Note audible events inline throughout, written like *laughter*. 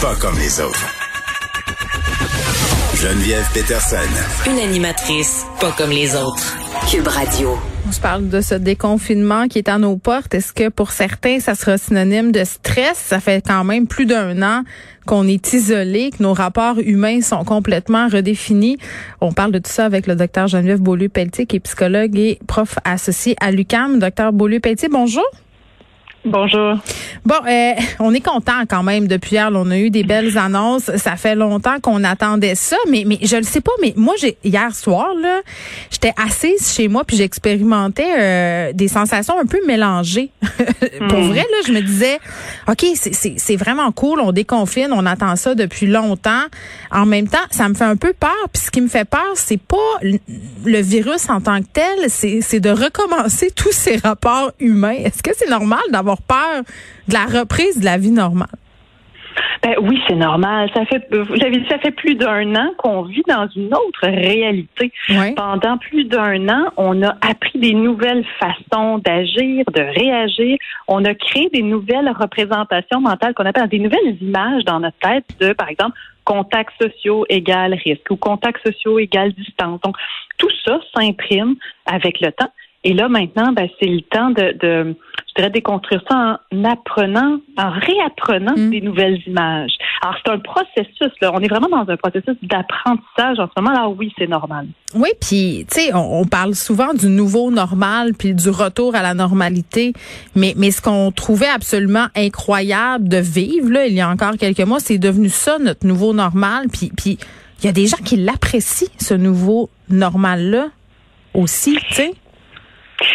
pas comme les autres. Geneviève Peterson. Une animatrice pas comme les autres. Cube Radio. On se parle de ce déconfinement qui est à nos portes. Est-ce que pour certains, ça sera synonyme de stress? Ça fait quand même plus d'un an qu'on est isolé, que nos rapports humains sont complètement redéfinis. On parle de tout ça avec le docteur Geneviève Beaulieu-Pelletier, qui est psychologue et prof associé à l'UCAM. Docteur Beaulieu-Pelletier, bonjour. Bonjour. Bon, euh, on est content quand même depuis hier. on a eu des belles annonces. Ça fait longtemps qu'on attendait ça, mais mais je le sais pas. Mais moi, j'ai hier soir là, j'étais assise chez moi puis j'expérimentais euh, des sensations un peu mélangées. *laughs* Pour hmm. vrai là, je me disais, ok, c'est c'est vraiment cool. On déconfine, on attend ça depuis longtemps. En même temps, ça me fait un peu peur. Puis ce qui me fait peur, c'est pas le virus en tant que tel, c'est c'est de recommencer *laughs* tous ces rapports humains. Est-ce que c'est normal d'avoir peur de la reprise de la vie normale? Ben oui, c'est normal. Ça fait, vous l'avez dit, ça fait plus d'un an qu'on vit dans une autre réalité. Pendant plus d'un an, on a appris des nouvelles façons d'agir, de réagir. On a créé des nouvelles représentations mentales qu'on appelle des nouvelles images dans notre tête de, par exemple, contacts sociaux égale risque ou contacts sociaux égale distance. Donc, tout ça s'imprime avec le temps. Et là, maintenant, ben, c'est le temps de, dirais, déconstruire ça en apprenant, en réapprenant mm. des nouvelles images. Alors, c'est un processus, là. On est vraiment dans un processus d'apprentissage en ce moment. Là, oui, c'est normal. Oui, puis, tu sais, on, parle souvent du nouveau normal puis du retour à la normalité. Mais, mais ce qu'on trouvait absolument incroyable de vivre, là, il y a encore quelques mois, c'est devenu ça, notre nouveau normal. Puis, puis, il y a des gens qui l'apprécient, ce nouveau normal-là aussi, tu sais.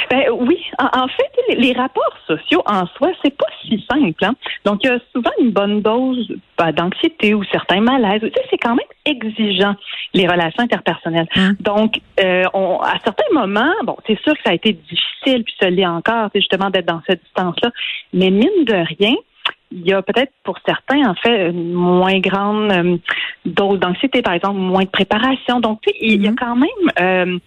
Ben oui, en, fait, les, rapports sociaux en soi, c'est pas si simple. Hein? Donc, il y a souvent une bonne dose ben, d'anxiété ou certains malaises. Tu sais, c'est quand même exigeant les relations interpersonnelles. Hein? Donc, euh, on, à certains moments, bon, c'est sûr que ça a été difficile, puis ça l'est encore, c'est justement d'être dans cette distance-là. Mais mine de rien, il y a peut-être pour certains, en fait, une moins grande euh, dose d'anxiété, par exemple, moins de préparation. Donc, tu sais, il y a mm-hmm. quand même, euh,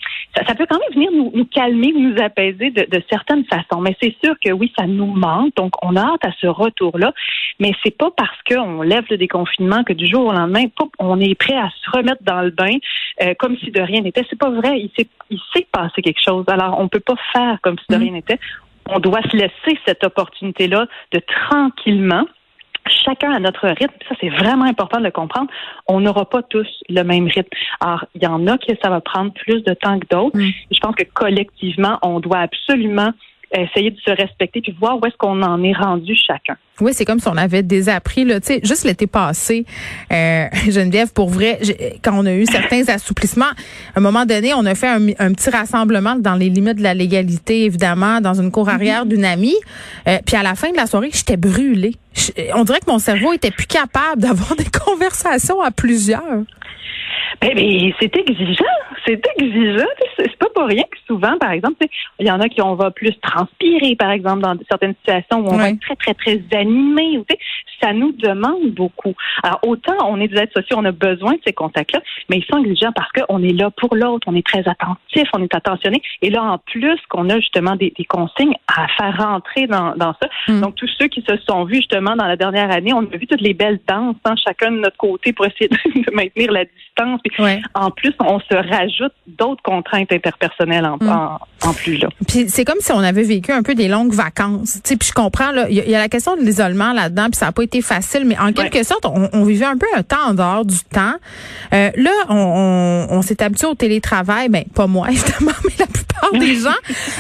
ça, peut quand même venir nous, nous calmer, nous apaiser de, de certaines façons. Mais c'est sûr que oui, ça nous manque. Donc, on a hâte à ce retour-là. Mais c'est pas parce qu'on lève le déconfinement que du jour au lendemain, on est prêt à se remettre dans le bain euh, comme si de rien n'était. C'est pas vrai. Il s'est, il s'est passé quelque chose. Alors, on peut pas faire comme si de mm-hmm. rien n'était on doit se laisser cette opportunité-là de tranquillement chacun à notre rythme. Ça, c'est vraiment important de le comprendre. On n'aura pas tous le même rythme. Alors, il y en a qui ça va prendre plus de temps que d'autres. Mm. Je pense que collectivement, on doit absolument essayer de se respecter puis voir où est-ce qu'on en est rendu chacun. Oui, c'est comme si on avait désappris là, tu sais, juste l'été passé, euh, *laughs* Geneviève, pour vrai, quand on a eu certains assouplissements, à un moment donné, on a fait un, petit rassemblement dans les limites de la légalité, évidemment, dans une cour arrière mhm. d'une amie. Euh, puis à la fin de la soirée, j'étais brûlée. on dirait que mon cerveau était plus capable *laughs* d'avoir des conversations à plusieurs. Ben, ben, c'est exigeant, c'est exigeant. C'est pas pour rien que souvent, par exemple, il y en a qui on va plus transpirer, par exemple, dans certaines situations où on va être très, très, très animé. Ça nous demande beaucoup. Alors, autant on est des êtres sociaux, on a besoin de ces contacts-là, mais ils sont exigeants parce qu'on est là pour l'autre, on est très attentif, on est attentionné. Et là, en plus, qu'on a justement des, consignes à faire rentrer dans, dans ça. Mm. Donc, tous ceux qui se sont vus justement dans la dernière année, on a vu toutes les belles danses, hein, chacun de notre côté pour essayer de *laughs* maintenir la distance en plus, on se rajoute d'autres contraintes interpersonnelles en, mm. plus. Là. Puis c'est comme si on avait vécu un peu des longues vacances. puis je comprends, il y, a la question de l'isolement là-dedans, puis ça n'a pas été facile, mais en quelque sorte, on, vivait un peu un temps en dehors du temps. Euh, là, on, s'est habitué au télétravail, ben pas moi *laughs* évidemment, mais la plupart *laughs* des gens.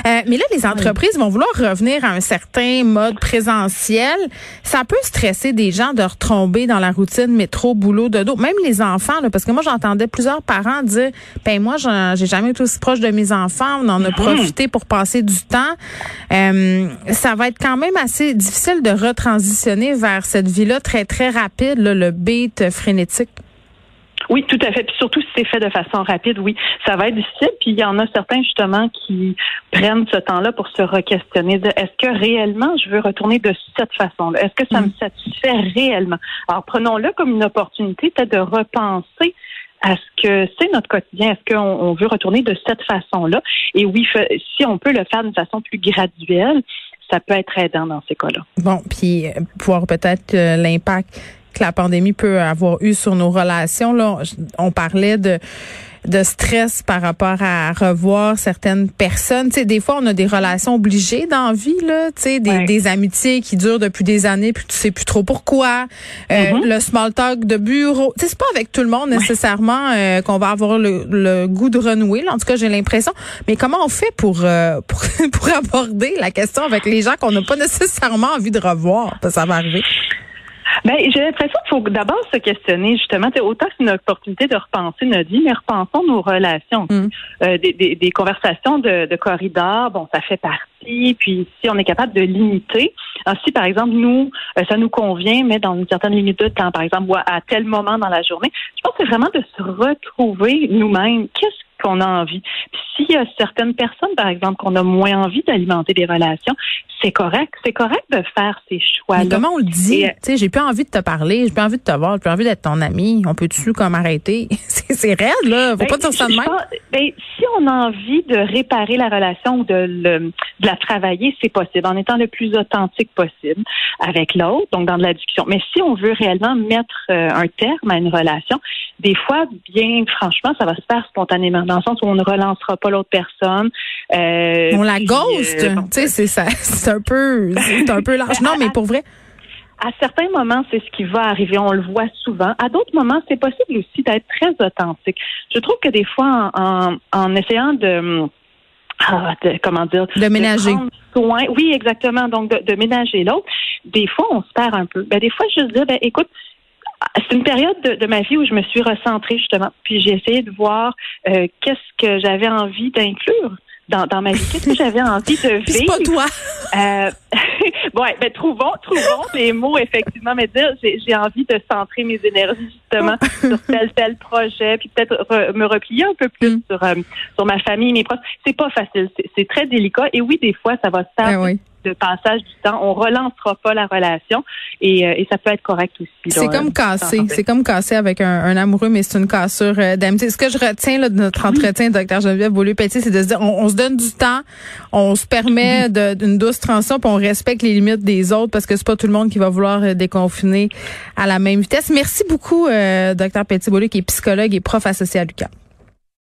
Euh, mais là, les entreprises vont vouloir revenir à un certain mode présentiel. Ça peut stresser des gens de retomber dans la routine métro, boulot, dodo, même les enfants, là, parce que moi j'entendais plusieurs parents dire ben moi j'ai jamais été aussi proche de mes enfants, on en a mhm. profité pour passer du temps. Euh, ça va être quand même assez difficile de retransitionner vers cette vie-là très très rapide, le beat frénétique. Oui, tout à fait. Puis surtout si c'est fait de façon rapide, oui, ça va être difficile. Puis il y en a certains justement qui prennent ce temps-là pour se re-questionner. Est-ce que réellement je veux retourner de cette façon-là? Est-ce que ça me mm. satisfait réellement? Alors prenons-le comme une opportunité peut-être de repenser à ce que c'est notre quotidien. Est-ce qu'on veut retourner de cette façon-là? Et oui, si on peut le faire d'une façon plus graduelle, ça peut être aidant dans ces cas-là. Bon, puis euh, voir peut-être euh, l'impact que la pandémie peut avoir eu sur nos relations. Là, on parlait de de stress par rapport à revoir certaines personnes. Tu sais, des fois, on a des relations obligées dans la vie, là, tu sais, des, des, amitiés qui durent depuis des années, puis tu sais plus trop pourquoi. Euh, mm-hmm. Le small talk de bureau. Tu sais, c'est pas avec tout le monde nécessairement euh, qu'on va avoir le, goût de renouer. Là. En tout cas, j'ai l'impression. Mais comment on fait pour, euh, pour, *laughs* pour aborder la question avec les gens qu'on n'a pas nécessairement envie de revoir? Ça va arriver. Ben, j'ai l'impression qu'il faut d'abord se questionner, justement. Autant c'est une opportunité de repenser notre vie, mais repensons nos relations. Mm. Euh, des, des, des, conversations de, de, corridor, bon, ça fait partie. Puis si on est capable de limiter, ah, si par exemple nous, euh, ça nous convient, mais dans une certaine limite de temps, par exemple, ou à tel moment dans la journée, je pense que c'est vraiment de se retrouver nous-mêmes. Qu'est-ce qu'on a envie. Puis s'il y a certaines personnes, par exemple, qu'on a moins envie d'alimenter des relations, c'est correct. C'est correct de faire ces choix-là. Mais comment on le dit? Euh, tu sais, j'ai plus envie de te parler, j'ai plus envie de te voir, j'ai plus envie d'être ton ami. On peut-tu comme arrêter? *laughs* c'est raide, là. Faut ben, pas dire ça de même. Ben, si on a envie de réparer la relation ou de, de la travailler, c'est possible en étant le plus authentique possible avec l'autre, donc dans de la discussion. Mais si on veut réellement mettre euh, un terme à une relation, des fois, bien franchement, ça va se faire spontanément dans le sens où on ne relancera pas l'autre personne. Euh, on la ghost, euh, tu sais, c'est ça, *laughs* c'est un peu, c'est un peu large. Non, mais pour vrai. À certains moments, c'est ce qui va arriver. On le voit souvent. À d'autres moments, c'est possible aussi d'être très authentique. Je trouve que des fois, en, en, essayant de, ah, comment dire, de ménager. soin, oui, exactement. Donc, de, ménager l'autre. Des fois, on se perd un peu. Ben, des fois, je dis, ben, écoute, c'est une période de, ma vie où je me suis recentrée justement, puis j'ai essayé de voir euh, qu'est-ce que j'avais envie d'inclure dans, dans ma vie, qu'est-ce que j'avais envie de vivre. C'est pas toi. Euh, *laughs* ouais, mais trouvons, trouvons les mots effectivement, mais dire j'ai envie de centrer mes énergies justement *laughs* sur tel tel projet, puis peut-être me replier un peu plus mm. sur euh, sur ma famille, mes proches. C'est pas facile, c'est très délicat et oui, des fois ça va se faire. Ben de passage du temps. On relancera pas la relation et, euh, et ça peut être correct aussi. C'est comme casser. C'est comme casser avec un, un amoureux, mais c'est une cassure euh, d'amitié. Ce que je retiens là, de notre entretien, docteur Geneviève Beaulieu-Petit, c'est de se dire, on, se donne du temps, on se permet d'une douce transition, puis on respecte les limites des autres parce que c'est pas tout le monde qui va vouloir euh, déconfiner à la même vitesse. Merci beaucoup, docteur Petit-Beaulieu, qui est psychologue et prof associé à Lucas.